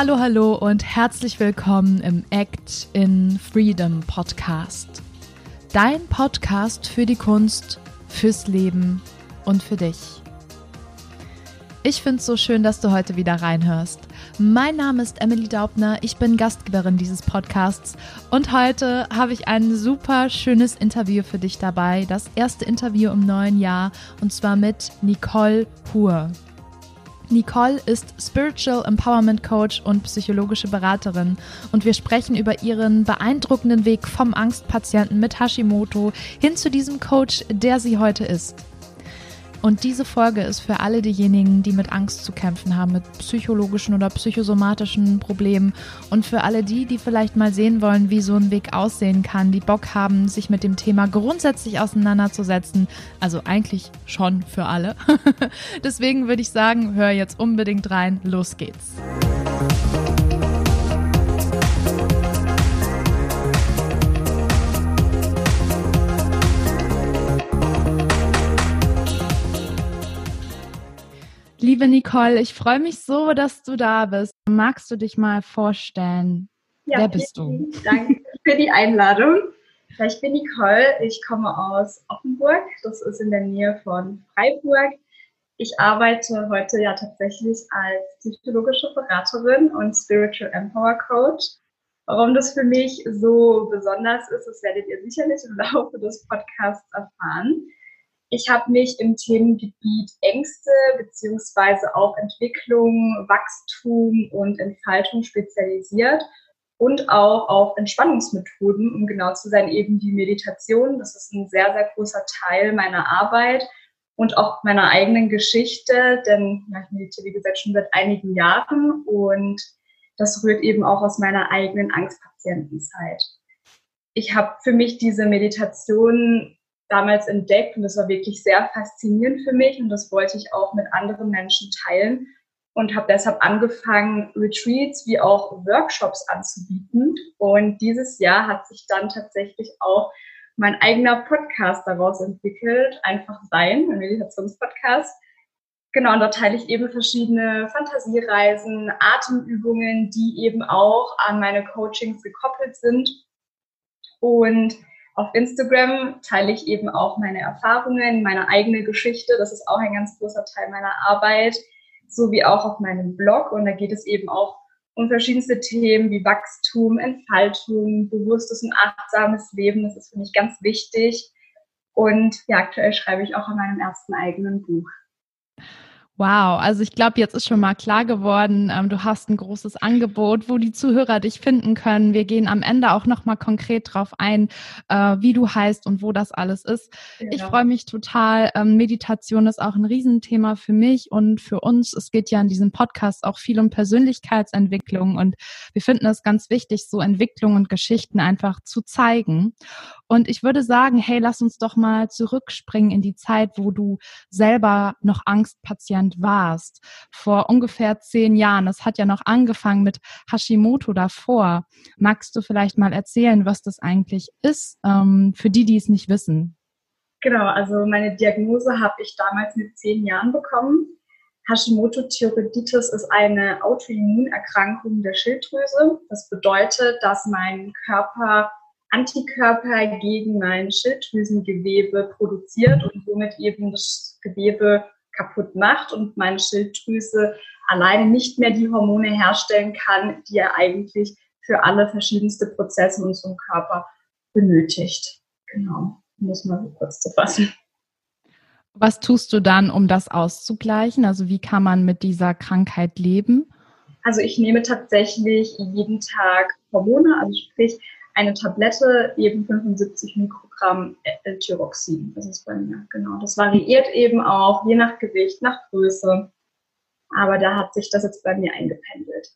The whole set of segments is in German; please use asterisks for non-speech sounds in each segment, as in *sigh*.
Hallo, hallo und herzlich willkommen im Act in Freedom Podcast. Dein Podcast für die Kunst, fürs Leben und für dich. Ich finde es so schön, dass du heute wieder reinhörst. Mein Name ist Emily Daubner, ich bin Gastgeberin dieses Podcasts und heute habe ich ein super schönes Interview für dich dabei. Das erste Interview im neuen Jahr und zwar mit Nicole Pur. Nicole ist Spiritual Empowerment Coach und psychologische Beraterin und wir sprechen über ihren beeindruckenden Weg vom Angstpatienten mit Hashimoto hin zu diesem Coach, der sie heute ist. Und diese Folge ist für alle diejenigen, die mit Angst zu kämpfen haben, mit psychologischen oder psychosomatischen Problemen und für alle die, die vielleicht mal sehen wollen, wie so ein Weg aussehen kann, die Bock haben, sich mit dem Thema grundsätzlich auseinanderzusetzen. Also eigentlich schon für alle. *laughs* Deswegen würde ich sagen, hör jetzt unbedingt rein. Los geht's. Liebe Nicole, ich freue mich so, dass du da bist. Magst du dich mal vorstellen? Ja, Wer bist du? Danke für die Einladung. Ich bin Nicole, ich komme aus Offenburg, das ist in der Nähe von Freiburg. Ich arbeite heute ja tatsächlich als psychologische Beraterin und Spiritual Empower Coach. Warum das für mich so besonders ist, das werdet ihr sicherlich im Laufe des Podcasts erfahren. Ich habe mich im Themengebiet Ängste beziehungsweise auch Entwicklung, Wachstum und Entfaltung spezialisiert und auch auf Entspannungsmethoden, um genau zu sein, eben die Meditation. Das ist ein sehr, sehr großer Teil meiner Arbeit und auch meiner eigenen Geschichte, denn ich meditiere, wie gesagt, schon seit einigen Jahren und das rührt eben auch aus meiner eigenen Angstpatientenzeit. Ich habe für mich diese Meditation damals entdeckt und das war wirklich sehr faszinierend für mich und das wollte ich auch mit anderen Menschen teilen und habe deshalb angefangen, Retreats wie auch Workshops anzubieten. Und dieses Jahr hat sich dann tatsächlich auch mein eigener Podcast daraus entwickelt, einfach sein, ein Meditationspodcast. Genau, und da teile ich eben verschiedene Fantasiereisen, Atemübungen, die eben auch an meine Coachings gekoppelt sind. Und auf Instagram teile ich eben auch meine Erfahrungen, meine eigene Geschichte. Das ist auch ein ganz großer Teil meiner Arbeit, sowie auch auf meinem Blog. Und da geht es eben auch um verschiedenste Themen wie Wachstum, Entfaltung, bewusstes und achtsames Leben. Das ist für mich ganz wichtig. Und ja, aktuell schreibe ich auch an meinem ersten eigenen Buch. Wow, also ich glaube, jetzt ist schon mal klar geworden, ähm, du hast ein großes Angebot, wo die Zuhörer dich finden können. Wir gehen am Ende auch noch mal konkret drauf ein, äh, wie du heißt und wo das alles ist. Genau. Ich freue mich total. Ähm, Meditation ist auch ein Riesenthema für mich und für uns. Es geht ja in diesem Podcast auch viel um Persönlichkeitsentwicklung und wir finden es ganz wichtig, so Entwicklung und Geschichten einfach zu zeigen. Und ich würde sagen, hey, lass uns doch mal zurückspringen in die Zeit, wo du selber noch Angstpatient warst. Vor ungefähr zehn Jahren. Das hat ja noch angefangen mit Hashimoto davor. Magst du vielleicht mal erzählen, was das eigentlich ist, ähm, für die, die es nicht wissen? Genau, also meine Diagnose habe ich damals mit zehn Jahren bekommen. Hashimoto-Thyreoiditis ist eine Autoimmunerkrankung der Schilddrüse. Das bedeutet, dass mein Körper Antikörper gegen mein Schilddrüsengewebe produziert und somit eben das Gewebe kaputt macht und meine Schilddrüse alleine nicht mehr die Hormone herstellen kann, die er eigentlich für alle verschiedenste Prozesse in unserem Körper benötigt. Genau, muss man so kurz zu fassen. Was tust du dann, um das auszugleichen? Also wie kann man mit dieser Krankheit leben? Also ich nehme tatsächlich jeden Tag Hormone, also sprich eine Tablette eben 75 Mikrogramm L-Tyroxin. Das ist bei mir, genau. Das variiert eben auch je nach Gewicht, nach Größe. Aber da hat sich das jetzt bei mir eingependelt.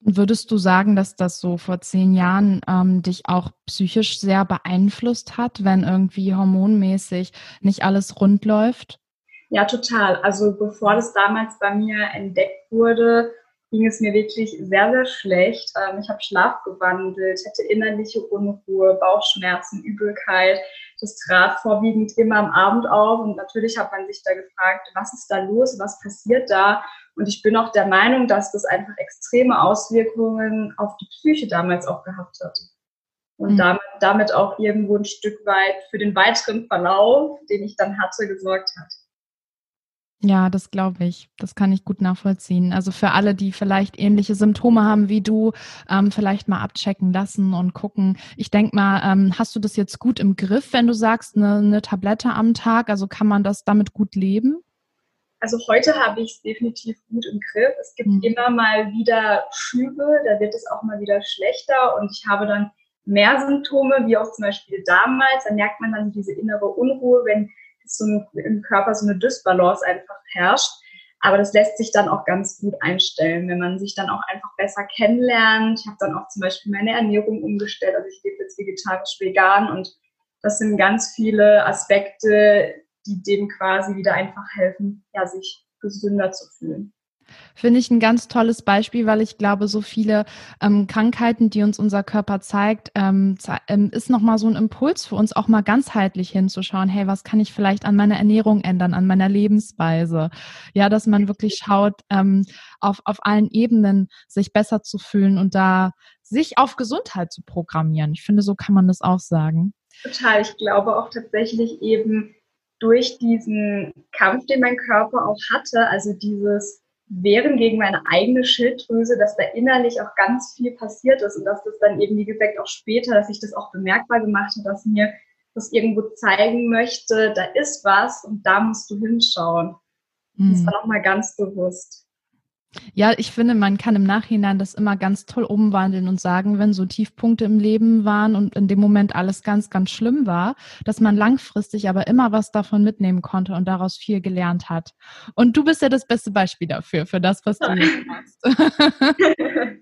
Würdest du sagen, dass das so vor zehn Jahren ähm, dich auch psychisch sehr beeinflusst hat, wenn irgendwie hormonmäßig nicht alles rund läuft? Ja, total. Also bevor das damals bei mir entdeckt wurde, ging es mir wirklich sehr, sehr schlecht. Ähm, ich habe Schlaf gewandelt, hatte innerliche Unruhe, Bauchschmerzen, Übelkeit. Das trat vorwiegend immer am Abend auf und natürlich hat man sich da gefragt, was ist da los, was passiert da? Und ich bin auch der Meinung, dass das einfach extreme Auswirkungen auf die Psyche damals auch gehabt hat. Und mhm. damit, damit auch irgendwo ein Stück weit für den weiteren Verlauf, den ich dann hatte, gesorgt hat. Ja, das glaube ich. Das kann ich gut nachvollziehen. Also für alle, die vielleicht ähnliche Symptome haben wie du, ähm, vielleicht mal abchecken lassen und gucken. Ich denke mal, ähm, hast du das jetzt gut im Griff, wenn du sagst, eine, eine Tablette am Tag? Also kann man das damit gut leben? Also heute habe ich es definitiv gut im Griff. Es gibt mhm. immer mal wieder Schübe, da wird es auch mal wieder schlechter und ich habe dann mehr Symptome, wie auch zum Beispiel damals. Da merkt man dann diese innere Unruhe, wenn so ein, im Körper so eine Dysbalance einfach herrscht. Aber das lässt sich dann auch ganz gut einstellen, wenn man sich dann auch einfach besser kennenlernt. Ich habe dann auch zum Beispiel meine Ernährung umgestellt. Also ich lebe jetzt vegetarisch-vegan und das sind ganz viele Aspekte, die dem quasi wieder einfach helfen, ja, sich gesünder zu fühlen. Finde ich ein ganz tolles Beispiel, weil ich glaube, so viele ähm, Krankheiten, die uns unser Körper zeigt, ähm, ähm, ist nochmal so ein Impuls für uns, auch mal ganzheitlich hinzuschauen, hey, was kann ich vielleicht an meiner Ernährung ändern, an meiner Lebensweise? Ja, dass man wirklich schaut, ähm, auf, auf allen Ebenen sich besser zu fühlen und da sich auf Gesundheit zu programmieren. Ich finde, so kann man das auch sagen. Total. Ich glaube auch tatsächlich eben durch diesen Kampf, den mein Körper auch hatte, also dieses wehren gegen meine eigene Schilddrüse, dass da innerlich auch ganz viel passiert ist und dass das dann eben, wie gesagt, auch später, dass ich das auch bemerkbar gemacht habe, dass mir das irgendwo zeigen möchte, da ist was und da musst du hinschauen. Mhm. Das war nochmal ganz bewusst. Ja, ich finde, man kann im Nachhinein das immer ganz toll umwandeln und sagen, wenn so Tiefpunkte im Leben waren und in dem Moment alles ganz, ganz schlimm war, dass man langfristig aber immer was davon mitnehmen konnte und daraus viel gelernt hat. Und du bist ja das beste Beispiel dafür, für das, was du jetzt *laughs* machst. *laughs*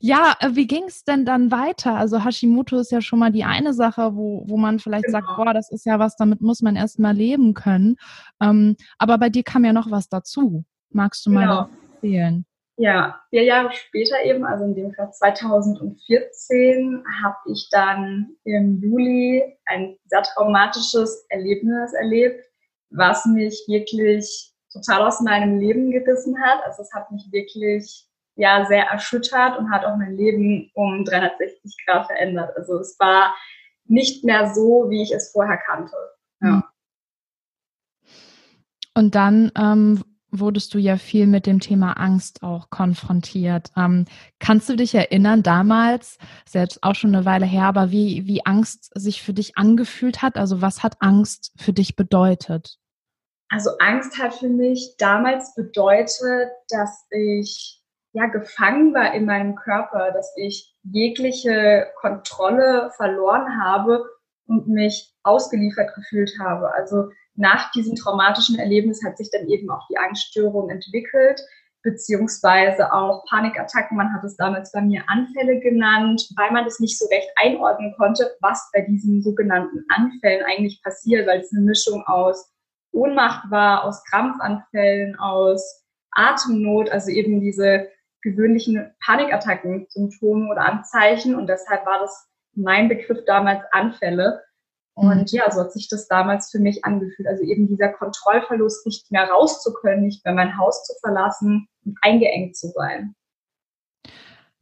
ja, äh, wie ging es denn dann weiter? Also Hashimoto ist ja schon mal die eine Sache, wo, wo man vielleicht genau. sagt, boah, das ist ja was, damit muss man erst mal leben können. Ähm, aber bei dir kam ja noch was dazu. Magst du mal genau erzählen? Ja, vier Jahre später eben, also in dem Fall 2014, habe ich dann im Juli ein sehr traumatisches Erlebnis erlebt, was mich wirklich total aus meinem Leben gerissen hat. Also es hat mich wirklich ja sehr erschüttert und hat auch mein Leben um 360 Grad verändert. Also es war nicht mehr so, wie ich es vorher kannte. Ja. Und dann ähm, wurdest du ja viel mit dem Thema Angst auch konfrontiert. Ähm, kannst du dich erinnern, damals, selbst auch schon eine Weile her, aber wie, wie Angst sich für dich angefühlt hat? Also was hat Angst für dich bedeutet? Also Angst hat für mich damals bedeutet, dass ich ja gefangen war in meinem Körper, dass ich jegliche Kontrolle verloren habe und mich ausgeliefert gefühlt habe. Also nach diesem traumatischen Erlebnis hat sich dann eben auch die Angststörung entwickelt, beziehungsweise auch Panikattacken. Man hat es damals bei mir Anfälle genannt, weil man das nicht so recht einordnen konnte, was bei diesen sogenannten Anfällen eigentlich passiert, weil es eine Mischung aus Ohnmacht war, aus Krampfanfällen, aus Atemnot, also eben diese gewöhnlichen Panikattacken, Symptome oder Anzeichen. Und deshalb war das mein Begriff damals Anfälle. Und ja, so hat sich das damals für mich angefühlt. Also eben dieser Kontrollverlust, nicht mehr raus zu können, nicht mehr mein Haus zu verlassen und eingeengt zu sein.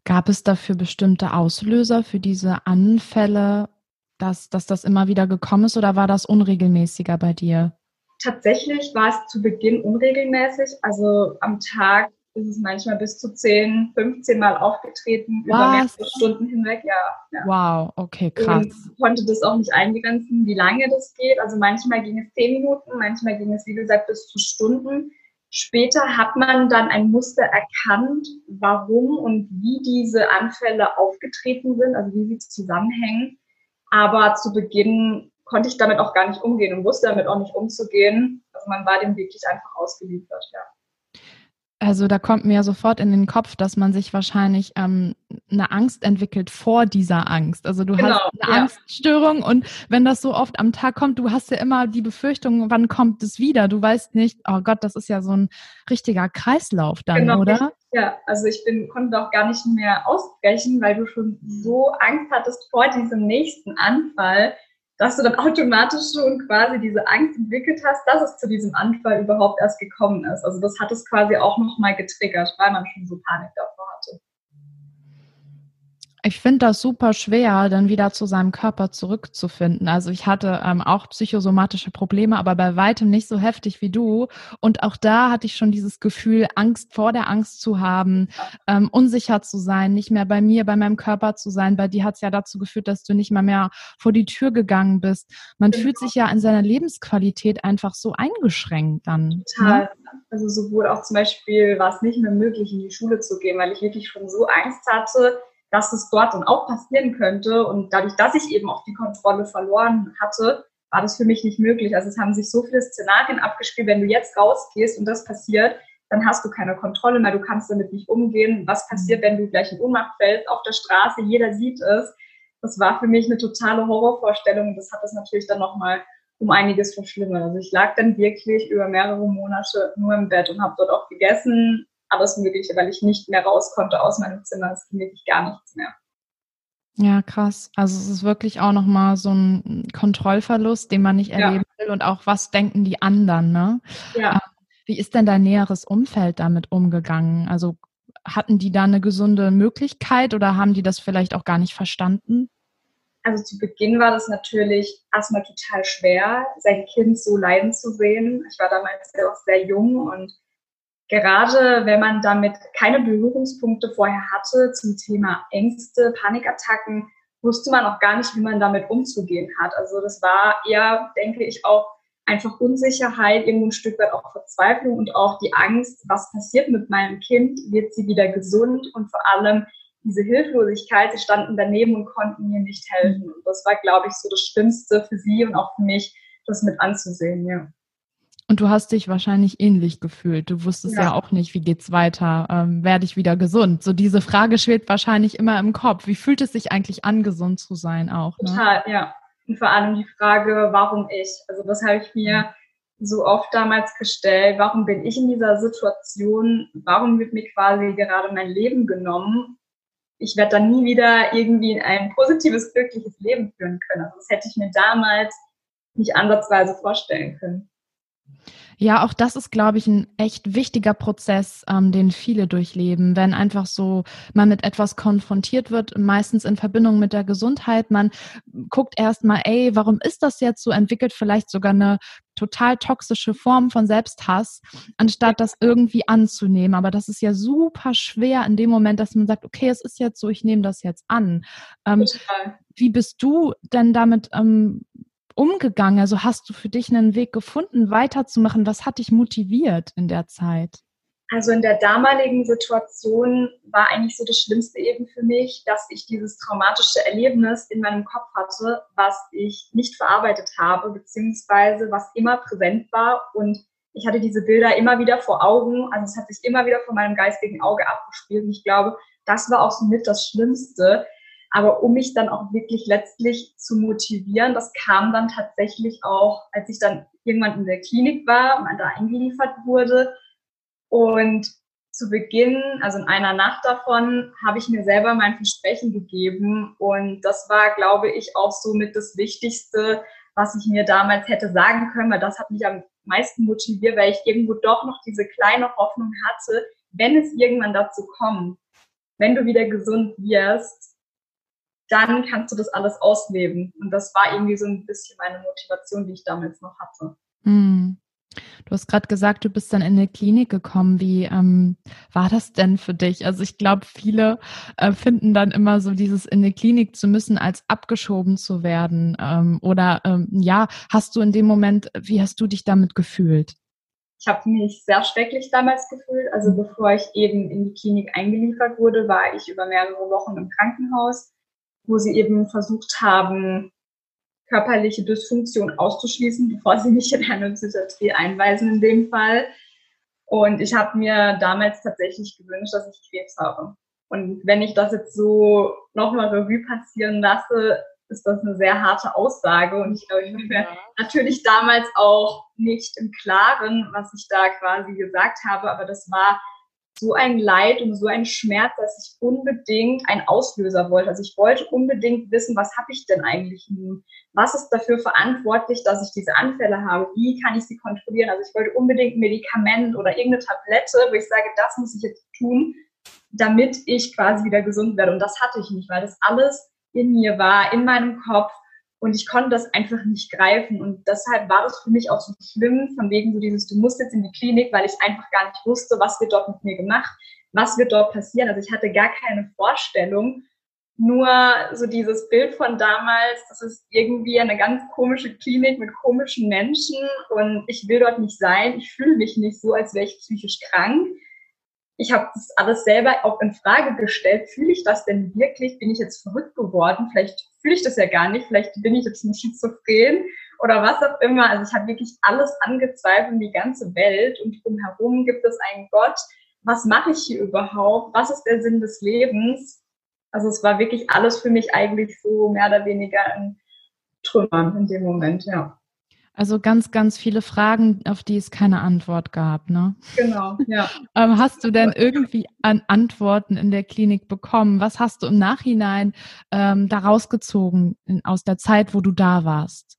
Gab es dafür bestimmte Auslöser für diese Anfälle, dass, dass das immer wieder gekommen ist oder war das unregelmäßiger bei dir? Tatsächlich war es zu Beginn unregelmäßig. Also am Tag ist es manchmal bis zu 10, 15 Mal aufgetreten, Was? über mehrere Stunden hinweg, ja, ja. Wow, okay, krass. Und konnte das auch nicht eingrenzen, wie lange das geht. Also manchmal ging es 10 Minuten, manchmal ging es, wie gesagt, bis zu Stunden. Später hat man dann ein Muster erkannt, warum und wie diese Anfälle aufgetreten sind, also wie sie zusammenhängen. Aber zu Beginn konnte ich damit auch gar nicht umgehen und wusste damit auch nicht umzugehen. Also man war dem wirklich einfach ausgeliefert, ja. Also da kommt mir sofort in den Kopf, dass man sich wahrscheinlich ähm, eine Angst entwickelt vor dieser Angst. Also du genau, hast eine ja. Angststörung und wenn das so oft am Tag kommt, du hast ja immer die Befürchtung, wann kommt es wieder? Du weißt nicht, oh Gott, das ist ja so ein richtiger Kreislauf dann, genau, oder? ja, also ich bin, konnte auch gar nicht mehr ausbrechen, weil du schon so Angst hattest vor diesem nächsten Anfall, dass du dann automatisch schon quasi diese Angst entwickelt hast, dass es zu diesem Anfall überhaupt erst gekommen ist. Also das hat es quasi auch nochmal getriggert, weil man schon so Panik davor hatte. Ich finde das super schwer, dann wieder zu seinem Körper zurückzufinden. Also ich hatte ähm, auch psychosomatische Probleme, aber bei weitem nicht so heftig wie du. Und auch da hatte ich schon dieses Gefühl, Angst vor der Angst zu haben, ähm, unsicher zu sein, nicht mehr bei mir, bei meinem Körper zu sein. Bei dir hat es ja dazu geführt, dass du nicht mal mehr vor die Tür gegangen bist. Man genau. fühlt sich ja in seiner Lebensqualität einfach so eingeschränkt dann. Ne? Total. Ne? Also sowohl auch zum Beispiel war es nicht mehr möglich, in die Schule zu gehen, weil ich wirklich schon so Angst hatte, dass es dort dann auch passieren könnte. Und dadurch, dass ich eben auch die Kontrolle verloren hatte, war das für mich nicht möglich. Also es haben sich so viele Szenarien abgespielt, wenn du jetzt rausgehst und das passiert, dann hast du keine Kontrolle mehr, du kannst damit nicht umgehen. Was passiert, wenn du gleich in Ohnmacht fällst auf der Straße, jeder sieht es. Das war für mich eine totale Horrorvorstellung und das hat das natürlich dann nochmal um einiges verschlimmert. Also ich lag dann wirklich über mehrere Monate nur im Bett und habe dort auch gegessen, alles Mögliche, weil ich nicht mehr raus konnte aus meinem Zimmer. Es ging wirklich gar nichts mehr. Ja, krass. Also es ist wirklich auch nochmal so ein Kontrollverlust, den man nicht erleben ja. will und auch was denken die anderen, ne? Ja. Ähm, wie ist denn dein näheres Umfeld damit umgegangen? Also hatten die da eine gesunde Möglichkeit oder haben die das vielleicht auch gar nicht verstanden? Also zu Beginn war das natürlich erstmal total schwer, sein Kind so leiden zu sehen. Ich war damals ja auch sehr jung und gerade wenn man damit keine Berührungspunkte vorher hatte zum Thema Ängste, Panikattacken, wusste man auch gar nicht, wie man damit umzugehen hat. Also das war eher, denke ich, auch einfach Unsicherheit, irgendwo ein Stück weit auch Verzweiflung und auch die Angst, was passiert mit meinem Kind, wird sie wieder gesund und vor allem diese Hilflosigkeit, sie standen daneben und konnten mir nicht helfen. Und das war, glaube ich, so das Schlimmste für sie und auch für mich, das mit anzusehen, ja. Und du hast dich wahrscheinlich ähnlich gefühlt. Du wusstest ja, ja auch nicht, wie geht's weiter? Ähm, werde ich wieder gesund? So diese Frage schwebt wahrscheinlich immer im Kopf. Wie fühlt es sich eigentlich an, gesund zu sein auch? Ne? Total, ja. Und vor allem die Frage, warum ich? Also das habe ich mir so oft damals gestellt. Warum bin ich in dieser Situation? Warum wird mir quasi gerade mein Leben genommen? Ich werde dann nie wieder irgendwie ein positives, glückliches Leben führen können. Also das hätte ich mir damals nicht ansatzweise vorstellen können. Ja, auch das ist, glaube ich, ein echt wichtiger Prozess, ähm, den viele durchleben, wenn einfach so man mit etwas konfrontiert wird, meistens in Verbindung mit der Gesundheit. Man guckt erstmal, ey, warum ist das jetzt so? Entwickelt vielleicht sogar eine total toxische Form von Selbsthass, anstatt das irgendwie anzunehmen. Aber das ist ja super schwer in dem Moment, dass man sagt, okay, es ist jetzt so, ich nehme das jetzt an. Ähm, wie bist du denn damit ähm, umgegangen? Also hast du für dich einen Weg gefunden, weiterzumachen? Was hat dich motiviert in der Zeit? Also in der damaligen Situation war eigentlich so das Schlimmste eben für mich, dass ich dieses traumatische Erlebnis in meinem Kopf hatte, was ich nicht verarbeitet habe, beziehungsweise was immer präsent war und ich hatte diese Bilder immer wieder vor Augen, also es hat sich immer wieder vor meinem geistigen Auge abgespielt und ich glaube, das war auch somit das Schlimmste, aber um mich dann auch wirklich letztlich zu motivieren, das kam dann tatsächlich auch, als ich dann irgendwann in der Klinik war und da eingeliefert wurde. Und zu Beginn, also in einer Nacht davon, habe ich mir selber mein Versprechen gegeben. Und das war, glaube ich, auch somit das Wichtigste, was ich mir damals hätte sagen können, weil das hat mich am meisten motiviert, weil ich irgendwo doch noch diese kleine Hoffnung hatte, wenn es irgendwann dazu kommt, wenn du wieder gesund wirst, dann kannst du das alles ausleben. Und das war irgendwie so ein bisschen meine Motivation, die ich damals noch hatte. Hm. Du hast gerade gesagt, du bist dann in eine Klinik gekommen. Wie ähm, war das denn für dich? Also ich glaube, viele äh, finden dann immer so dieses in eine Klinik zu müssen, als abgeschoben zu werden. Ähm, oder ähm, ja, hast du in dem Moment, wie hast du dich damit gefühlt? Ich habe mich sehr schrecklich damals gefühlt. Also bevor ich eben in die Klinik eingeliefert wurde, war ich über mehrere Wochen im Krankenhaus wo sie eben versucht haben, körperliche Dysfunktion auszuschließen, bevor sie mich in eine Psychiatrie einweisen in dem Fall. Und ich habe mir damals tatsächlich gewünscht, dass ich Krebs habe. Und wenn ich das jetzt so nochmal Revue passieren lasse, ist das eine sehr harte Aussage. Und ich glaube, ich war mir ja. natürlich damals auch nicht im Klaren, was ich da quasi gesagt habe, aber das war so ein Leid und so ein Schmerz, dass ich unbedingt einen Auslöser wollte. Also ich wollte unbedingt wissen, was habe ich denn eigentlich nun? Was ist dafür verantwortlich, dass ich diese Anfälle habe? Wie kann ich sie kontrollieren? Also ich wollte unbedingt ein Medikament oder irgendeine Tablette, wo ich sage, das muss ich jetzt tun, damit ich quasi wieder gesund werde. Und das hatte ich nicht, weil das alles in mir war, in meinem Kopf. Und ich konnte das einfach nicht greifen. Und deshalb war das für mich auch so schlimm, von wegen so dieses, du musst jetzt in die Klinik, weil ich einfach gar nicht wusste, was wird dort mit mir gemacht, was wird dort passieren. Also ich hatte gar keine Vorstellung. Nur so dieses Bild von damals, das ist irgendwie eine ganz komische Klinik mit komischen Menschen und ich will dort nicht sein. Ich fühle mich nicht so, als wäre ich psychisch krank ich habe das alles selber auch in Frage gestellt. Fühle ich das denn wirklich? Bin ich jetzt verrückt geworden? Vielleicht fühle ich das ja gar nicht. Vielleicht bin ich jetzt ein Schizophren oder was auch immer. Also ich habe wirklich alles angezweifelt, die ganze Welt und drumherum gibt es einen Gott. Was mache ich hier überhaupt? Was ist der Sinn des Lebens? Also es war wirklich alles für mich eigentlich so mehr oder weniger in Trümmern in dem Moment, ja. Also ganz, ganz viele Fragen, auf die es keine Antwort gab, ne? Genau, ja. *laughs* ähm, hast du denn irgendwie an Antworten in der Klinik bekommen? Was hast du im Nachhinein ähm, daraus gezogen in, aus der Zeit, wo du da warst?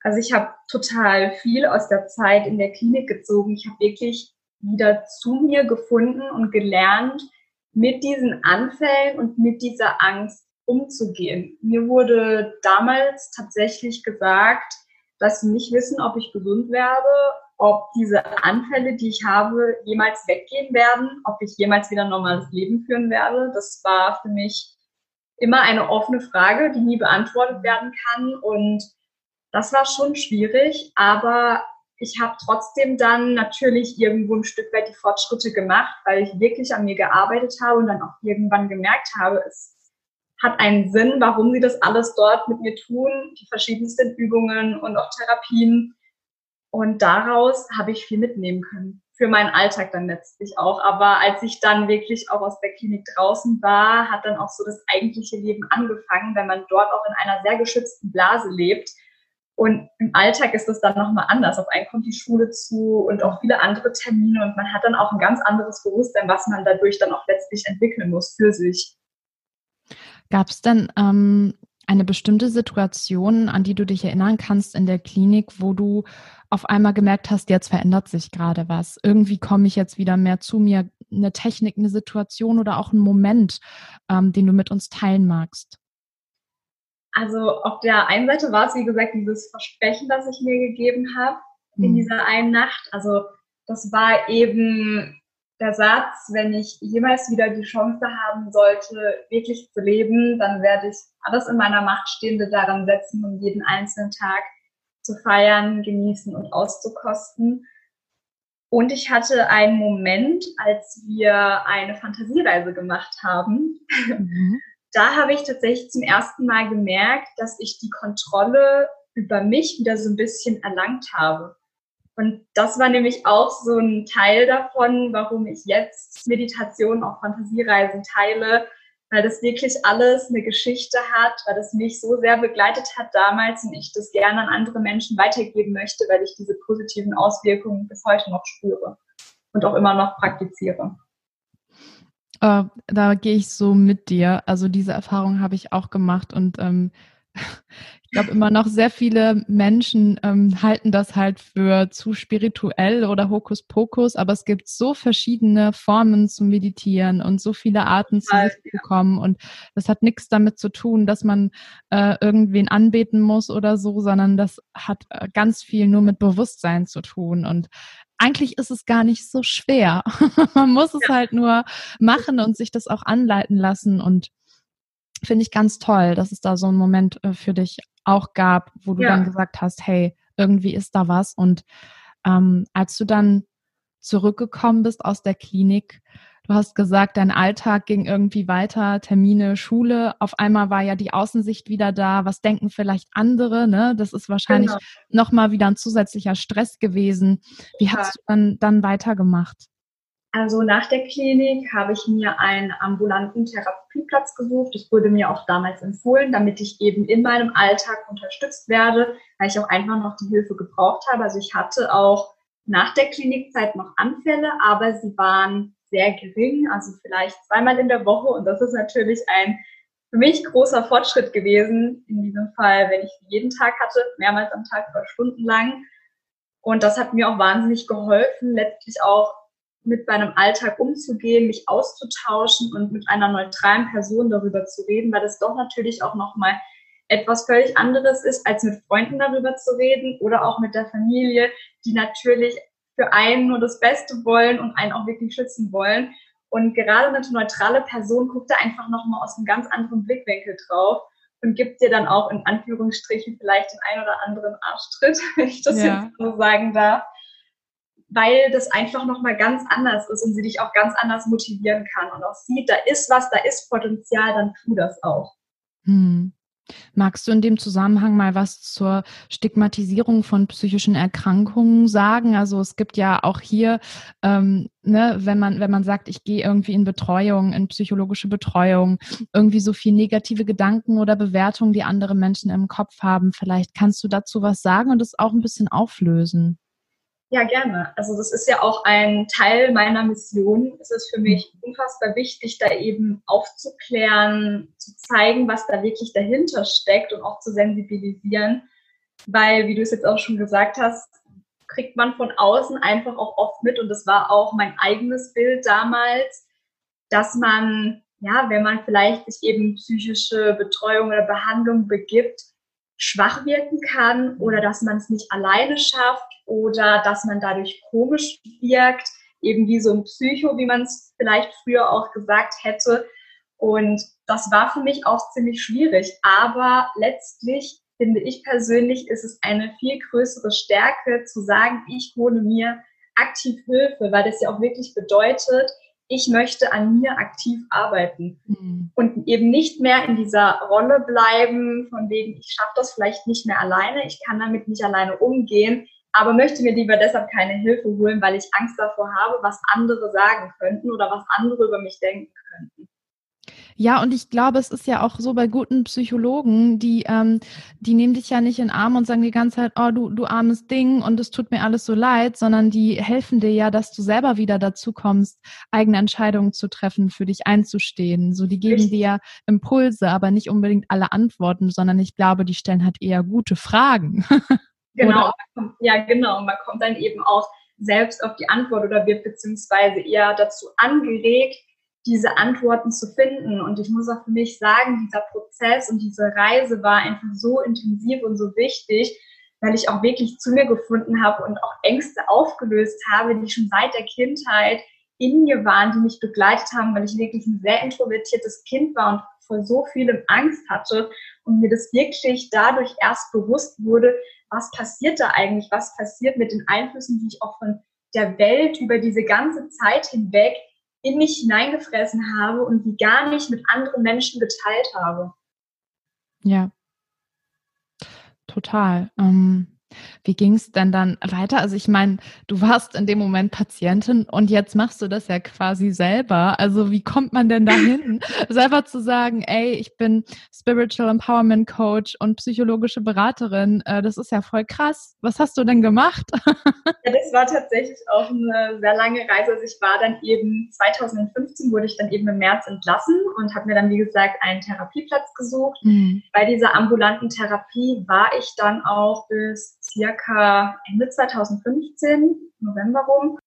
Also ich habe total viel aus der Zeit in der Klinik gezogen. Ich habe wirklich wieder zu mir gefunden und gelernt, mit diesen Anfällen und mit dieser Angst umzugehen. Mir wurde damals tatsächlich gesagt, dass sie nicht wissen, ob ich gesund werde, ob diese Anfälle, die ich habe, jemals weggehen werden, ob ich jemals wieder ein normales Leben führen werde. Das war für mich immer eine offene Frage, die nie beantwortet werden kann. Und das war schon schwierig, aber ich habe trotzdem dann natürlich irgendwo ein Stück weit die Fortschritte gemacht, weil ich wirklich an mir gearbeitet habe und dann auch irgendwann gemerkt habe, es hat einen Sinn, warum sie das alles dort mit mir tun, die verschiedensten Übungen und auch Therapien. Und daraus habe ich viel mitnehmen können. Für meinen Alltag dann letztlich auch. Aber als ich dann wirklich auch aus der Klinik draußen war, hat dann auch so das eigentliche Leben angefangen, wenn man dort auch in einer sehr geschützten Blase lebt. Und im Alltag ist das dann nochmal anders. Auf einen kommt die Schule zu und auch viele andere Termine und man hat dann auch ein ganz anderes Bewusstsein, was man dadurch dann auch letztlich entwickeln muss für sich. Gab es denn ähm, eine bestimmte Situation, an die du dich erinnern kannst in der Klinik, wo du auf einmal gemerkt hast, jetzt verändert sich gerade was. Irgendwie komme ich jetzt wieder mehr zu mir. Eine Technik, eine Situation oder auch ein Moment, ähm, den du mit uns teilen magst. Also auf der einen Seite war es, wie gesagt, dieses Versprechen, das ich mir gegeben habe in hm. dieser einen Nacht. Also das war eben der Satz, wenn ich jemals wieder die Chance haben sollte, wirklich zu leben, dann werde ich alles in meiner Macht Stehende daran setzen, um jeden einzelnen Tag zu feiern, genießen und auszukosten. Und ich hatte einen Moment, als wir eine Fantasiereise gemacht haben. Mhm. Da habe ich tatsächlich zum ersten Mal gemerkt, dass ich die Kontrolle über mich wieder so ein bisschen erlangt habe. Und das war nämlich auch so ein Teil davon, warum ich jetzt Meditation, auch Fantasiereisen teile, weil das wirklich alles eine Geschichte hat, weil das mich so sehr begleitet hat damals und ich das gerne an andere Menschen weitergeben möchte, weil ich diese positiven Auswirkungen bis heute noch spüre und auch immer noch praktiziere. Äh, da gehe ich so mit dir. Also diese Erfahrung habe ich auch gemacht und ähm, ich glaube immer noch sehr viele Menschen ähm, halten das halt für zu spirituell oder Hokuspokus, aber es gibt so verschiedene Formen zum Meditieren und so viele Arten zu sich zu kommen und das hat nichts damit zu tun, dass man äh, irgendwen anbeten muss oder so, sondern das hat äh, ganz viel nur mit Bewusstsein zu tun und eigentlich ist es gar nicht so schwer. *laughs* man muss es halt nur machen und sich das auch anleiten lassen und finde ich ganz toll, dass es da so einen Moment äh, für dich auch gab, wo du ja. dann gesagt hast, hey, irgendwie ist da was. Und ähm, als du dann zurückgekommen bist aus der Klinik, du hast gesagt, dein Alltag ging irgendwie weiter, Termine, Schule. Auf einmal war ja die Außensicht wieder da. Was denken vielleicht andere? Ne? Das ist wahrscheinlich genau. nochmal wieder ein zusätzlicher Stress gewesen. Wie ja. hast du dann, dann weitergemacht? Also nach der Klinik habe ich mir einen ambulanten Therapieplatz gesucht. Das wurde mir auch damals empfohlen, damit ich eben in meinem Alltag unterstützt werde, weil ich auch einfach noch die Hilfe gebraucht habe. Also ich hatte auch nach der Klinikzeit noch Anfälle, aber sie waren sehr gering, also vielleicht zweimal in der Woche. Und das ist natürlich ein für mich großer Fortschritt gewesen. In diesem Fall, wenn ich jeden Tag hatte, mehrmals am Tag, über Stunden lang. Und das hat mir auch wahnsinnig geholfen, letztlich auch mit meinem Alltag umzugehen, mich auszutauschen und mit einer neutralen Person darüber zu reden, weil das doch natürlich auch nochmal etwas völlig anderes ist, als mit Freunden darüber zu reden oder auch mit der Familie, die natürlich für einen nur das Beste wollen und einen auch wirklich schützen wollen. Und gerade eine neutrale Person guckt da einfach nochmal aus einem ganz anderen Blickwinkel drauf und gibt dir dann auch in Anführungsstrichen vielleicht den ein oder anderen Arschtritt, *laughs* wenn ich das ja. jetzt so sagen darf, weil das einfach nochmal ganz anders ist und sie dich auch ganz anders motivieren kann und auch sieht, da ist was, da ist Potenzial, dann tu das auch. Hm. Magst du in dem Zusammenhang mal was zur Stigmatisierung von psychischen Erkrankungen sagen? Also es gibt ja auch hier, ähm, ne, wenn man wenn man sagt, ich gehe irgendwie in Betreuung, in psychologische Betreuung, irgendwie so viel negative Gedanken oder Bewertungen, die andere Menschen im Kopf haben. Vielleicht kannst du dazu was sagen und es auch ein bisschen auflösen. Ja, gerne. Also das ist ja auch ein Teil meiner Mission. Es ist für mich unfassbar wichtig, da eben aufzuklären, zu zeigen, was da wirklich dahinter steckt und auch zu sensibilisieren. Weil, wie du es jetzt auch schon gesagt hast, kriegt man von außen einfach auch oft mit, und das war auch mein eigenes Bild damals, dass man, ja, wenn man vielleicht sich eben psychische Betreuung oder Behandlung begibt, schwach wirken kann oder dass man es nicht alleine schafft oder dass man dadurch komisch wirkt, eben wie so ein Psycho, wie man es vielleicht früher auch gesagt hätte. Und das war für mich auch ziemlich schwierig. Aber letztlich finde ich persönlich, ist es eine viel größere Stärke zu sagen, ich hole mir aktiv Hilfe, weil das ja auch wirklich bedeutet, ich möchte an mir aktiv arbeiten mhm. und eben nicht mehr in dieser Rolle bleiben, von wegen, ich schaffe das vielleicht nicht mehr alleine, ich kann damit nicht alleine umgehen, aber möchte mir lieber deshalb keine Hilfe holen, weil ich Angst davor habe, was andere sagen könnten oder was andere über mich denken könnten. Ja, und ich glaube, es ist ja auch so bei guten Psychologen, die, ähm, die nehmen dich ja nicht in den Arm und sagen die ganze Zeit, oh, du, du armes Ding und es tut mir alles so leid, sondern die helfen dir ja, dass du selber wieder dazu kommst, eigene Entscheidungen zu treffen, für dich einzustehen. So, die geben Richtig. dir ja Impulse, aber nicht unbedingt alle Antworten, sondern ich glaube, die stellen halt eher gute Fragen. *laughs* genau, ja, genau. Man kommt dann eben auch selbst auf die Antwort oder wird beziehungsweise eher dazu angeregt, diese Antworten zu finden. Und ich muss auch für mich sagen, dieser Prozess und diese Reise war einfach so intensiv und so wichtig, weil ich auch wirklich zu mir gefunden habe und auch Ängste aufgelöst habe, die schon seit der Kindheit in mir waren, die mich begleitet haben, weil ich wirklich ein sehr introvertiertes Kind war und vor so vielem Angst hatte und mir das wirklich dadurch erst bewusst wurde, was passiert da eigentlich, was passiert mit den Einflüssen, die ich auch von der Welt über diese ganze Zeit hinweg in mich hineingefressen habe und die gar nicht mit anderen Menschen geteilt habe. Ja, total. Ähm, wie ging es denn dann weiter? Also ich meine, du warst in dem Moment Patientin und jetzt machst du das ja quasi selber. Also wie kommt man denn dahin, *laughs* selber zu sagen, ey, ich bin Spiritual Empowerment Coach und psychologische Beraterin. Äh, das ist ja voll krass. Was hast du denn gemacht? *laughs* Ja, das war tatsächlich auch eine sehr lange Reise. Also ich war dann eben 2015 wurde ich dann eben im März entlassen und habe mir dann, wie gesagt, einen Therapieplatz gesucht. Mhm. Bei dieser ambulanten Therapie war ich dann auch bis circa Ende 2015, November rum.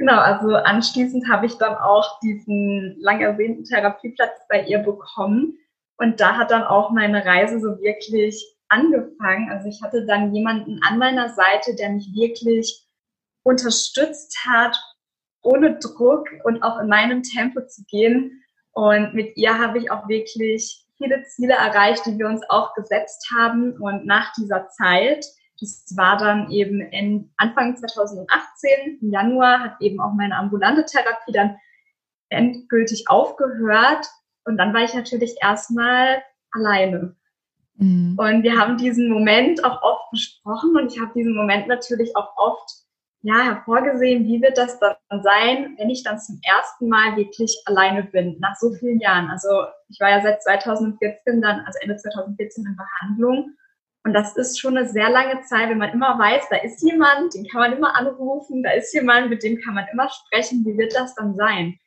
Genau, also anschließend habe ich dann auch diesen lang ersehnten Therapieplatz bei ihr bekommen. Und da hat dann auch meine Reise so wirklich angefangen. Also ich hatte dann jemanden an meiner Seite, der mich wirklich unterstützt hat, ohne Druck und auch in meinem Tempo zu gehen. Und mit ihr habe ich auch wirklich viele Ziele erreicht, die wir uns auch gesetzt haben. Und nach dieser Zeit, das war dann eben in Anfang 2018, im Januar, hat eben auch meine ambulante Therapie dann endgültig aufgehört. Und dann war ich natürlich erstmal alleine. Mhm. Und wir haben diesen Moment auch oft besprochen und ich habe diesen Moment natürlich auch oft ja, hervorgesehen, wie wird das dann sein, wenn ich dann zum ersten Mal wirklich alleine bin, nach so vielen Jahren. Also ich war ja seit 2014 dann, also Ende 2014 in Behandlung. Und das ist schon eine sehr lange Zeit, wenn man immer weiß, da ist jemand, den kann man immer anrufen, da ist jemand, mit dem kann man immer sprechen, wie wird das dann sein?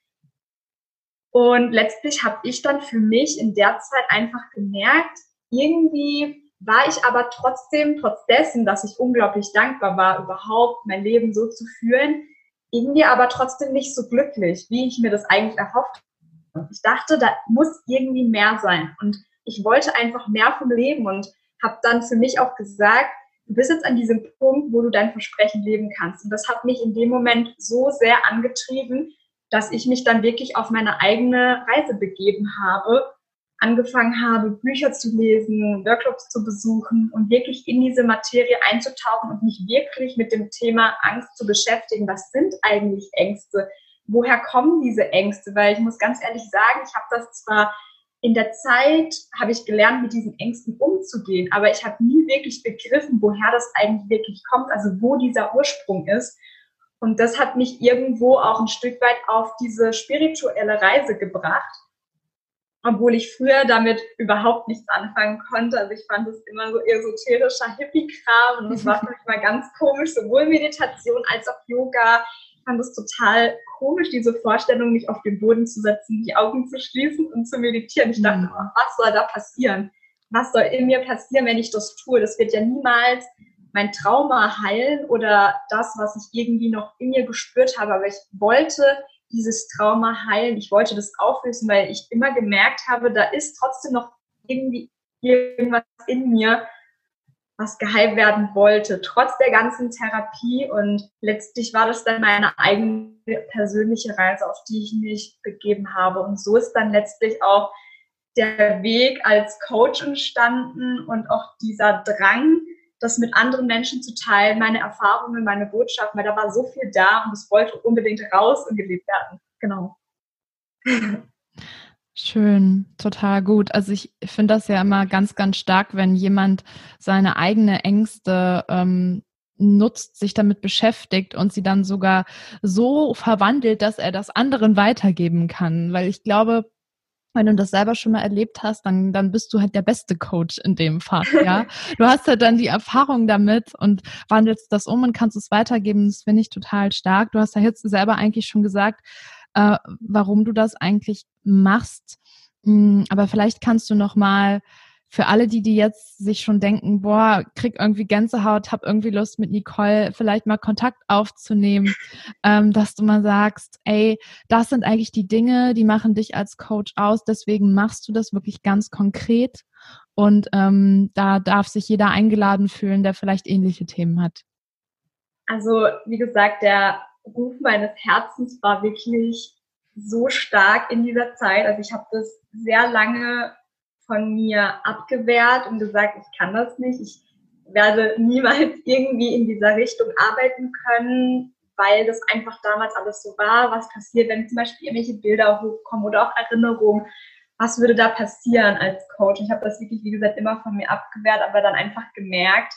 Und letztlich habe ich dann für mich in der Zeit einfach gemerkt, irgendwie war ich aber trotzdem, trotz dessen, dass ich unglaublich dankbar war, überhaupt mein Leben so zu führen, irgendwie aber trotzdem nicht so glücklich, wie ich mir das eigentlich erhofft habe. Ich dachte, da muss irgendwie mehr sein. Und ich wollte einfach mehr vom Leben und habe dann für mich auch gesagt, du bist jetzt an diesem Punkt, wo du dein Versprechen leben kannst. Und das hat mich in dem Moment so sehr angetrieben, dass ich mich dann wirklich auf meine eigene Reise begeben habe angefangen habe, Bücher zu lesen, Workshops zu besuchen und wirklich in diese Materie einzutauchen und mich wirklich mit dem Thema Angst zu beschäftigen. Was sind eigentlich Ängste? Woher kommen diese Ängste? Weil ich muss ganz ehrlich sagen, ich habe das zwar in der Zeit, habe ich gelernt, mit diesen Ängsten umzugehen, aber ich habe nie wirklich begriffen, woher das eigentlich wirklich kommt, also wo dieser Ursprung ist. Und das hat mich irgendwo auch ein Stück weit auf diese spirituelle Reise gebracht obwohl ich früher damit überhaupt nichts anfangen konnte. Also ich fand es immer so esoterischer Hippie-Kram und es war *laughs* für mich mal ganz komisch, sowohl Meditation als auch Yoga. Ich fand es total komisch, diese Vorstellung, mich auf den Boden zu setzen, die Augen zu schließen und zu meditieren. Ich dachte, mhm. was soll da passieren? Was soll in mir passieren, wenn ich das tue? Das wird ja niemals mein Trauma heilen oder das, was ich irgendwie noch in mir gespürt habe. Aber ich wollte dieses Trauma heilen. Ich wollte das auflösen, weil ich immer gemerkt habe, da ist trotzdem noch irgendwie irgendwas in mir, was geheilt werden wollte, trotz der ganzen Therapie. Und letztlich war das dann meine eigene persönliche Reise, auf die ich mich begeben habe. Und so ist dann letztlich auch der Weg als Coach entstanden und auch dieser Drang, das mit anderen Menschen zu teilen, meine Erfahrungen, meine Botschaften, weil da war so viel da und es wollte unbedingt raus und gelebt werden. Genau. *laughs* Schön, total gut. Also ich finde das ja immer ganz, ganz stark, wenn jemand seine eigene Ängste ähm, nutzt, sich damit beschäftigt und sie dann sogar so verwandelt, dass er das anderen weitergeben kann. Weil ich glaube, wenn du das selber schon mal erlebt hast, dann, dann bist du halt der beste Coach in dem Fach, *laughs* ja. du hast halt dann die Erfahrung damit und wandelst das um und kannst es weitergeben. Das finde ich total stark. Du hast ja jetzt selber eigentlich schon gesagt, äh, warum du das eigentlich machst. Mm, aber vielleicht kannst du noch mal für alle, die, die jetzt sich schon denken, boah, krieg irgendwie Gänsehaut, hab irgendwie Lust mit Nicole vielleicht mal Kontakt aufzunehmen, *laughs* ähm, dass du mal sagst, ey, das sind eigentlich die Dinge, die machen dich als Coach aus, deswegen machst du das wirklich ganz konkret und ähm, da darf sich jeder eingeladen fühlen, der vielleicht ähnliche Themen hat. Also, wie gesagt, der Ruf meines Herzens war wirklich so stark in dieser Zeit. Also ich habe das sehr lange von mir abgewehrt und gesagt, ich kann das nicht, ich werde niemals *laughs* irgendwie in dieser Richtung arbeiten können, weil das einfach damals alles so war. Was passiert, wenn zum Beispiel irgendwelche Bilder hochkommen oder auch Erinnerungen? Was würde da passieren als Coach? Ich habe das wirklich, wie gesagt, immer von mir abgewehrt, aber dann einfach gemerkt,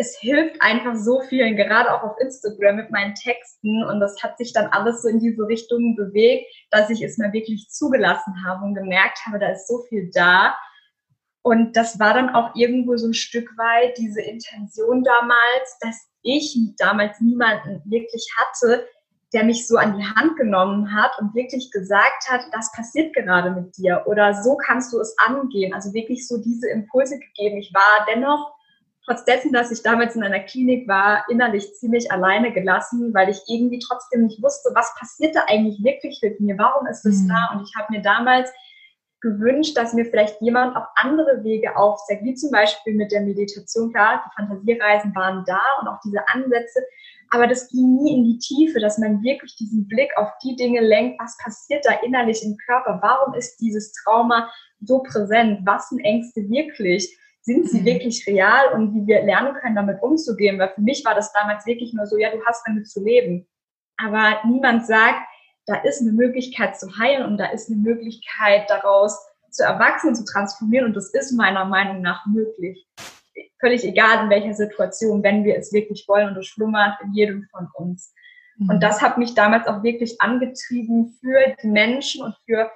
es hilft einfach so vielen, gerade auch auf Instagram mit meinen Texten. Und das hat sich dann alles so in diese Richtung bewegt, dass ich es mir wirklich zugelassen habe und gemerkt habe, da ist so viel da. Und das war dann auch irgendwo so ein Stück weit diese Intention damals, dass ich damals niemanden wirklich hatte, der mich so an die Hand genommen hat und wirklich gesagt hat, das passiert gerade mit dir oder so kannst du es angehen. Also wirklich so diese Impulse gegeben. Ich war dennoch trotz dessen, dass ich damals in einer Klinik war, innerlich ziemlich alleine gelassen, weil ich irgendwie trotzdem nicht wusste, was passiert da eigentlich wirklich mit mir, warum ist das mhm. da? Und ich habe mir damals gewünscht, dass mir vielleicht jemand auch andere Wege aufzeigt, wie zum Beispiel mit der Meditation. Klar, die Fantasiereisen waren da und auch diese Ansätze, aber das ging nie in die Tiefe, dass man wirklich diesen Blick auf die Dinge lenkt, was passiert da innerlich im Körper, warum ist dieses Trauma so präsent, was sind Ängste wirklich, sind sie mhm. wirklich real und wie wir lernen können, damit umzugehen, weil für mich war das damals wirklich nur so, ja, du hast damit zu leben. Aber niemand sagt, da ist eine Möglichkeit zu heilen und da ist eine Möglichkeit daraus zu erwachsen, zu transformieren und das ist meiner Meinung nach möglich. Völlig egal in welcher Situation, wenn wir es wirklich wollen und es schlummert in jedem von uns. Mhm. Und das hat mich damals auch wirklich angetrieben, für die Menschen und für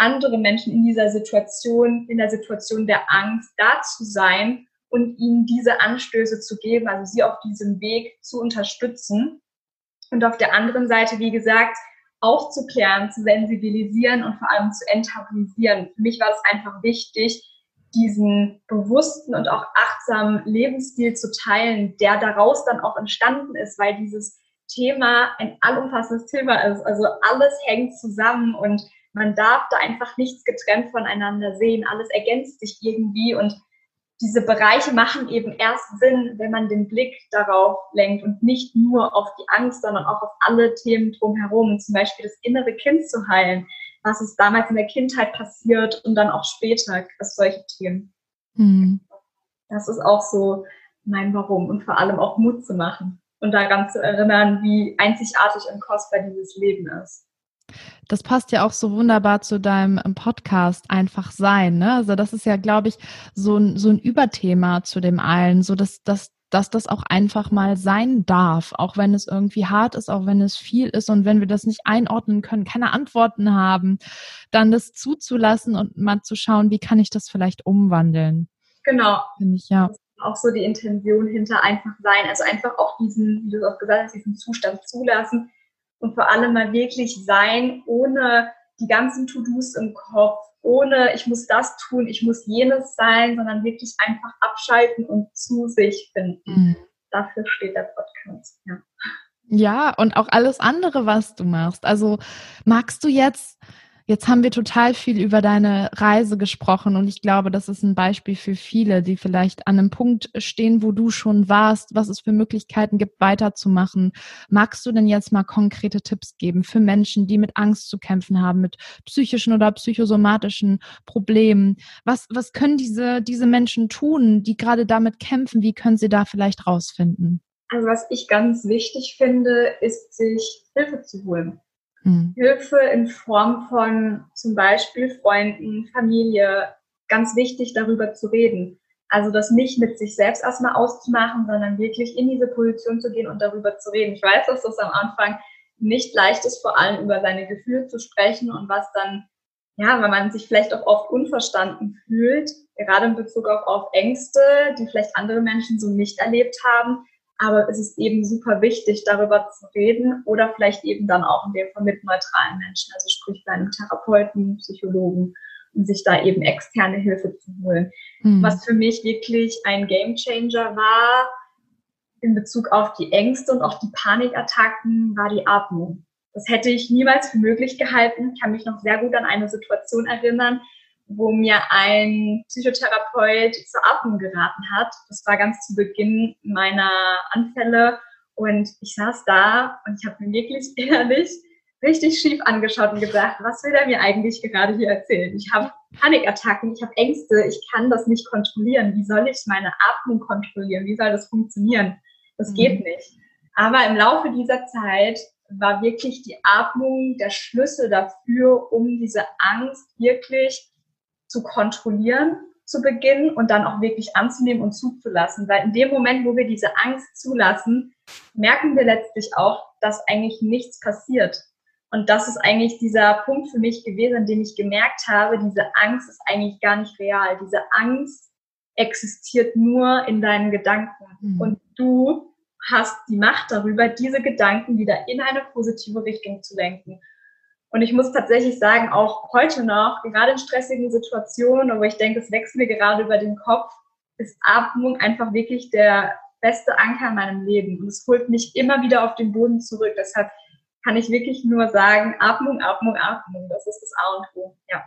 andere Menschen in dieser Situation, in der Situation der Angst da zu sein und ihnen diese Anstöße zu geben, also sie auf diesem Weg zu unterstützen. Und auf der anderen Seite, wie gesagt, aufzuklären, zu sensibilisieren und vor allem zu enttabuisieren. Für mich war es einfach wichtig, diesen bewussten und auch achtsamen Lebensstil zu teilen, der daraus dann auch entstanden ist, weil dieses Thema ein allumfassendes Thema ist. Also alles hängt zusammen und man darf da einfach nichts getrennt voneinander sehen. Alles ergänzt sich irgendwie und diese Bereiche machen eben erst Sinn, wenn man den Blick darauf lenkt und nicht nur auf die Angst, sondern auch auf alle Themen drumherum. Zum Beispiel das innere Kind zu heilen, was ist damals in der Kindheit passiert und dann auch später, als solche Themen. Mhm. Das ist auch so mein Warum und vor allem auch Mut zu machen und daran zu erinnern, wie einzigartig und kostbar dieses Leben ist. Das passt ja auch so wunderbar zu deinem ähm, Podcast einfach sein. Ne? Also das ist ja, glaube ich, so ein, so ein Überthema zu dem allen, so dass, dass, dass das auch einfach mal sein darf, auch wenn es irgendwie hart ist, auch wenn es viel ist und wenn wir das nicht einordnen können, keine Antworten haben, dann das zuzulassen und mal zu schauen, wie kann ich das vielleicht umwandeln. Genau. Finde ich, ja. auch so die Intention hinter einfach sein, also einfach auch diesen, wie du auch gesagt hast, diesen Zustand zulassen, und vor allem mal wirklich sein, ohne die ganzen To-Dos im Kopf, ohne ich muss das tun, ich muss jenes sein, sondern wirklich einfach abschalten und zu sich finden. Mhm. Dafür steht der Podcast, ja. Ja, und auch alles andere, was du machst. Also magst du jetzt Jetzt haben wir total viel über deine Reise gesprochen und ich glaube, das ist ein Beispiel für viele, die vielleicht an einem Punkt stehen, wo du schon warst, was es für Möglichkeiten gibt, weiterzumachen. Magst du denn jetzt mal konkrete Tipps geben für Menschen, die mit Angst zu kämpfen haben, mit psychischen oder psychosomatischen Problemen? Was, was können diese, diese Menschen tun, die gerade damit kämpfen? Wie können sie da vielleicht rausfinden? Also was ich ganz wichtig finde, ist, sich Hilfe zu holen. Mhm. Hilfe in Form von zum Beispiel Freunden, Familie, ganz wichtig darüber zu reden. Also das nicht mit sich selbst erstmal auszumachen, sondern wirklich in diese Position zu gehen und darüber zu reden. Ich weiß, dass das am Anfang nicht leicht ist, vor allem über seine Gefühle zu sprechen und was dann, ja, weil man sich vielleicht auch oft unverstanden fühlt, gerade in Bezug auf, auf Ängste, die vielleicht andere Menschen so nicht erlebt haben, aber es ist eben super wichtig, darüber zu reden oder vielleicht eben dann auch in dem Fall mit neutralen Menschen, also sprich bei einem Therapeuten, Psychologen und sich da eben externe Hilfe zu holen. Mhm. Was für mich wirklich ein Gamechanger war in Bezug auf die Ängste und auch die Panikattacken, war die Atmung. Das hätte ich niemals für möglich gehalten. Ich kann mich noch sehr gut an eine Situation erinnern, wo mir ein Psychotherapeut zur Atmung geraten hat. Das war ganz zu Beginn meiner Anfälle. Und ich saß da und ich habe mir wirklich *laughs* ehrlich richtig schief angeschaut und gedacht, was will er mir eigentlich gerade hier erzählen? Ich habe Panikattacken, ich habe Ängste, ich kann das nicht kontrollieren. Wie soll ich meine Atmung kontrollieren? Wie soll das funktionieren? Das mhm. geht nicht. Aber im Laufe dieser Zeit war wirklich die Atmung der Schlüssel dafür, um diese Angst wirklich zu kontrollieren zu Beginn und dann auch wirklich anzunehmen und zuzulassen. Weil in dem Moment, wo wir diese Angst zulassen, merken wir letztlich auch, dass eigentlich nichts passiert. Und das ist eigentlich dieser Punkt für mich gewesen, in dem ich gemerkt habe, diese Angst ist eigentlich gar nicht real. Diese Angst existiert nur in deinen Gedanken. Mhm. Und du hast die Macht darüber, diese Gedanken wieder in eine positive Richtung zu lenken. Und ich muss tatsächlich sagen, auch heute noch, gerade in stressigen Situationen, wo ich denke, es wächst mir gerade über den Kopf, ist Atmung einfach wirklich der beste Anker in meinem Leben. Und es holt mich immer wieder auf den Boden zurück. Deshalb kann ich wirklich nur sagen, Atmung, Atmung, Atmung. Das ist das A und O. Ja.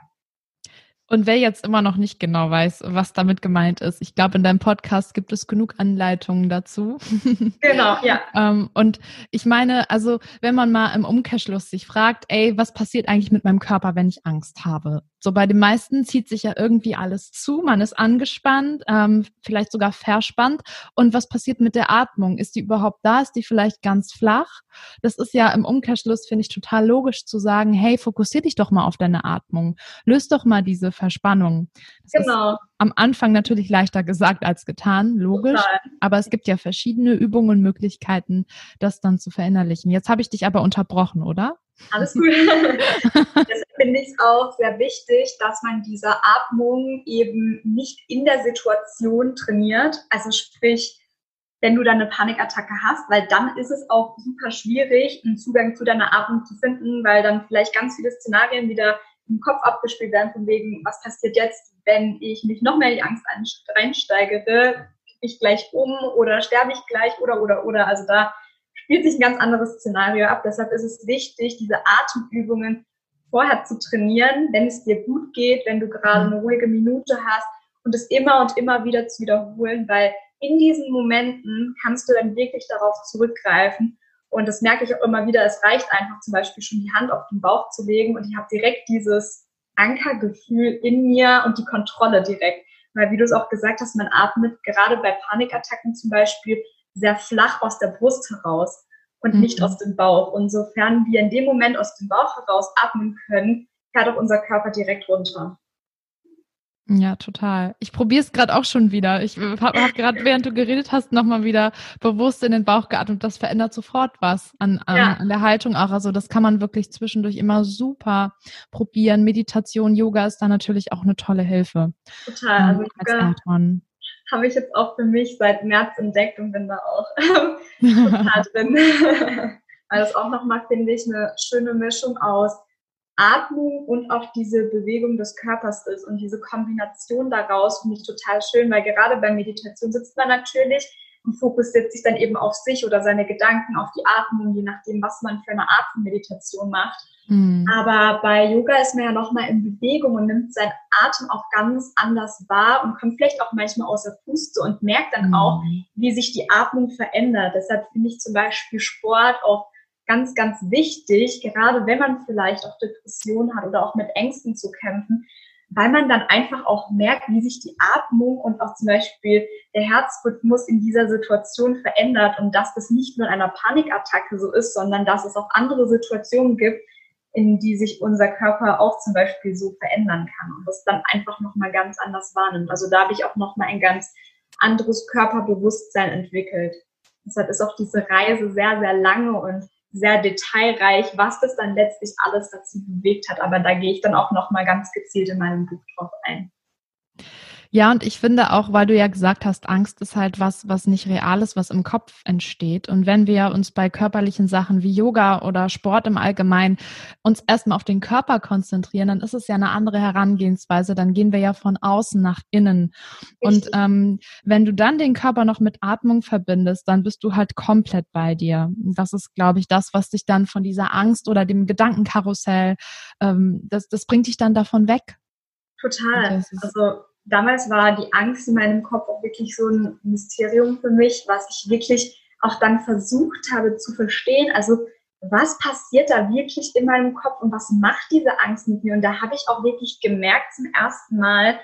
Und wer jetzt immer noch nicht genau weiß, was damit gemeint ist, ich glaube, in deinem Podcast gibt es genug Anleitungen dazu. *laughs* Genau, ja. Ähm, und ich meine, also wenn man mal im Umkehrschluss sich fragt, ey, was passiert eigentlich mit meinem Körper, wenn ich Angst habe? So bei den meisten zieht sich ja irgendwie alles zu, man ist angespannt, ähm, vielleicht sogar verspannt. Und was passiert mit der Atmung? Ist die überhaupt da? Ist die vielleicht ganz flach? Das ist ja im Umkehrschluss, finde ich, total logisch zu sagen, hey, fokussier dich doch mal auf deine Atmung. Löst doch mal diese Verspannung. Das genau. am Anfang natürlich leichter gesagt als getan, logisch. Total. Aber es gibt ja verschiedene Übungen und Möglichkeiten, das dann zu verinnerlichen. Jetzt habe ich dich aber unterbrochen, oder? Alles gut. *laughs* Deshalb finde ich es auch sehr wichtig, dass man diese Atmung eben nicht in der Situation trainiert. Also sprich, wenn du dann eine Panikattacke hast, weil dann ist es auch super schwierig, einen Zugang zu deiner Atmung zu finden, weil dann vielleicht ganz viele Szenarien wieder im Kopf abgespielt werden, von wegen, was passiert jetzt, wenn ich mich noch mehr in die Angst reinsteigere, ich gleich um oder sterbe ich gleich oder, oder, oder. Also da spielt sich ein ganz anderes Szenario ab. Deshalb ist es wichtig, diese Atemübungen vorher zu trainieren, wenn es dir gut geht, wenn du gerade eine ruhige Minute hast und es immer und immer wieder zu wiederholen, weil in diesen Momenten kannst du dann wirklich darauf zurückgreifen und das merke ich auch immer wieder. Es reicht einfach zum Beispiel schon die Hand auf den Bauch zu legen und ich habe direkt dieses Ankergefühl in mir und die Kontrolle direkt. Weil wie du es auch gesagt hast, man atmet gerade bei Panikattacken zum Beispiel sehr flach aus der Brust heraus und mhm. nicht aus dem Bauch. Und sofern wir in dem Moment aus dem Bauch heraus atmen können, fährt auch unser Körper direkt runter. Ja, total. Ich probiere es gerade auch schon wieder. Ich habe hab gerade, während du geredet hast, nochmal wieder bewusst in den Bauch geatmet. Das verändert sofort was an, an, ja. an, der Haltung auch. Also das kann man wirklich zwischendurch immer super probieren. Meditation, Yoga ist da natürlich auch eine tolle Hilfe. Total. Ähm, also Yoga habe ich jetzt auch für mich seit März entdeckt und bin da auch *laughs* *laughs* total drin. *laughs* Weil das auch nochmal, finde ich, eine schöne Mischung aus Atmung und auch diese Bewegung des Körpers ist. Und diese Kombination daraus finde ich total schön, weil gerade bei Meditation sitzt man natürlich und fokussiert sich dann eben auf sich oder seine Gedanken, auf die Atmung, je nachdem, was man für eine Art von Meditation macht. Mhm. Aber bei Yoga ist man ja nochmal in Bewegung und nimmt seinen Atem auch ganz anders wahr und kommt vielleicht auch manchmal aus der Puste und merkt dann mhm. auch, wie sich die Atmung verändert. Deshalb finde ich zum Beispiel Sport auch ganz, ganz wichtig, gerade wenn man vielleicht auch Depressionen hat oder auch mit Ängsten zu kämpfen, weil man dann einfach auch merkt, wie sich die Atmung und auch zum Beispiel der Herzrhythmus in dieser Situation verändert und dass das nicht nur in einer Panikattacke so ist, sondern dass es auch andere Situationen gibt, in die sich unser Körper auch zum Beispiel so verändern kann und das dann einfach nochmal ganz anders wahrnimmt. Also da habe ich auch nochmal ein ganz anderes Körperbewusstsein entwickelt. Deshalb ist auch diese Reise sehr, sehr lange und sehr detailreich, was das dann letztlich alles dazu bewegt hat. Aber da gehe ich dann auch nochmal ganz gezielt in meinem Buch drauf ein. Ja, und ich finde auch, weil du ja gesagt hast, Angst ist halt was, was nicht real ist, was im Kopf entsteht. Und wenn wir uns bei körperlichen Sachen wie Yoga oder Sport im Allgemeinen uns erstmal auf den Körper konzentrieren, dann ist es ja eine andere Herangehensweise. Dann gehen wir ja von außen nach innen. Richtig. Und ähm, wenn du dann den Körper noch mit Atmung verbindest, dann bist du halt komplett bei dir. Das ist, glaube ich, das, was dich dann von dieser Angst oder dem Gedankenkarussell, ähm, das, das bringt dich dann davon weg. Total. Also damals war die Angst in meinem Kopf auch wirklich so ein Mysterium für mich, was ich wirklich auch dann versucht habe zu verstehen. Also was passiert da wirklich in meinem Kopf und was macht diese Angst mit mir? Und da habe ich auch wirklich gemerkt zum ersten Mal,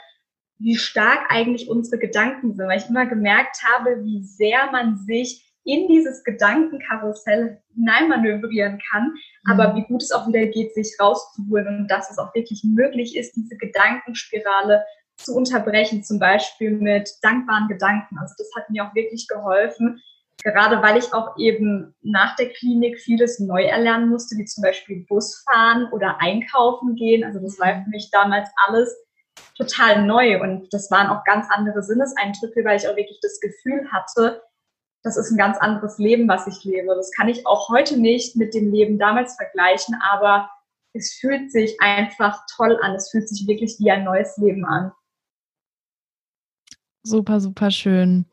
wie stark eigentlich unsere Gedanken sind, weil ich immer gemerkt habe, wie sehr man sich in dieses Gedankenkarussell hineinmanövrieren kann, mhm. aber wie gut es auch wieder geht, sich rauszuholen und dass es auch wirklich möglich ist, diese Gedankenspirale zu unterbrechen, zum Beispiel mit dankbaren Gedanken. Also das hat mir auch wirklich geholfen, gerade weil ich auch eben nach der Klinik vieles neu erlernen musste, wie zum Beispiel Busfahren oder einkaufen gehen. Also das war für mich damals alles total neu und das waren auch ganz andere Sinneseindrücke, weil ich auch wirklich das Gefühl hatte, das ist ein ganz anderes Leben, was ich lebe. Das kann ich auch heute nicht mit dem Leben damals vergleichen, aber es fühlt sich einfach toll an. Es fühlt sich wirklich wie ein neues Leben an. Super, super schön.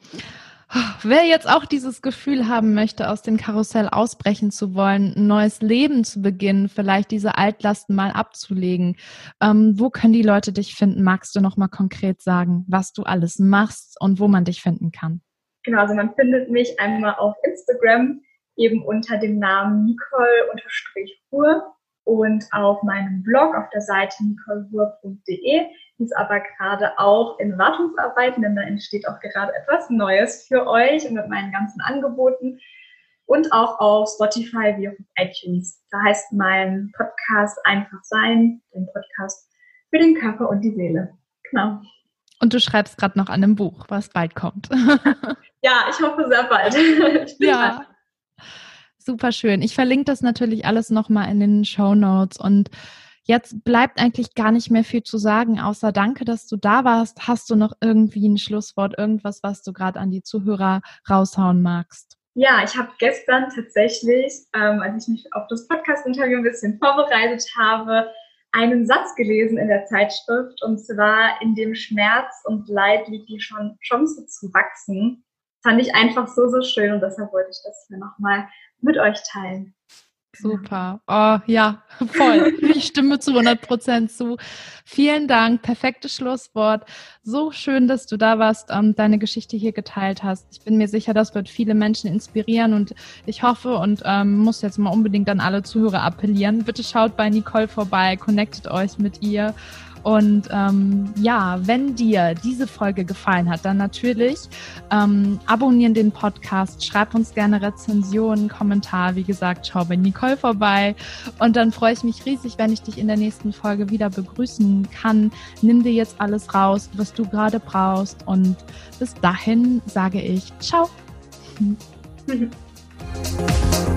Wer jetzt auch dieses Gefühl haben möchte, aus dem Karussell ausbrechen zu wollen, ein neues Leben zu beginnen, vielleicht diese Altlasten mal abzulegen, ähm, wo können die Leute dich finden? Magst du noch mal konkret sagen, was du alles machst und wo man dich finden kann? Genau, also man findet mich einmal auf Instagram eben unter dem Namen Nicole-Ruhr und auf meinem Blog auf der Seite nicolehuhr.de. Die ist aber gerade auch in Wartungsarbeiten, denn da entsteht auch gerade etwas Neues für euch und mit meinen ganzen Angeboten. Und auch auf Spotify wie auf iTunes. Da heißt mein Podcast Einfach Sein, den Podcast für den Körper und die Seele. Genau. Und du schreibst gerade noch an einem Buch, was bald kommt. *laughs* ja, ich hoffe sehr bald. *laughs* ja. Dran. Super schön. Ich verlinke das natürlich alles nochmal in den Show Notes und jetzt bleibt eigentlich gar nicht mehr viel zu sagen, außer danke, dass du da warst. Hast du noch irgendwie ein Schlusswort, irgendwas, was du gerade an die Zuhörer raushauen magst? Ja, ich habe gestern tatsächlich, ähm, als ich mich auf das Podcast-Interview ein bisschen vorbereitet habe, einen Satz gelesen in der Zeitschrift und zwar in dem Schmerz und Leid liegt die Chance zu wachsen. Fand ich einfach so, so schön und deshalb wollte ich das hier nochmal mit euch teilen. Super. Oh, ja, voll. Ich stimme zu 100 Prozent zu. Vielen Dank. Perfektes Schlusswort. So schön, dass du da warst und deine Geschichte hier geteilt hast. Ich bin mir sicher, das wird viele Menschen inspirieren und ich hoffe und ähm, muss jetzt mal unbedingt an alle Zuhörer appellieren. Bitte schaut bei Nicole vorbei, connectet euch mit ihr und ähm, ja, wenn dir diese Folge gefallen hat, dann natürlich ähm, abonnieren den Podcast, schreib uns gerne Rezensionen, Kommentar. Wie gesagt, schau bei Nicole vorbei. Und dann freue ich mich riesig, wenn ich dich in der nächsten Folge wieder begrüßen kann. Nimm dir jetzt alles raus, was du gerade brauchst. Und bis dahin sage ich Ciao. *laughs*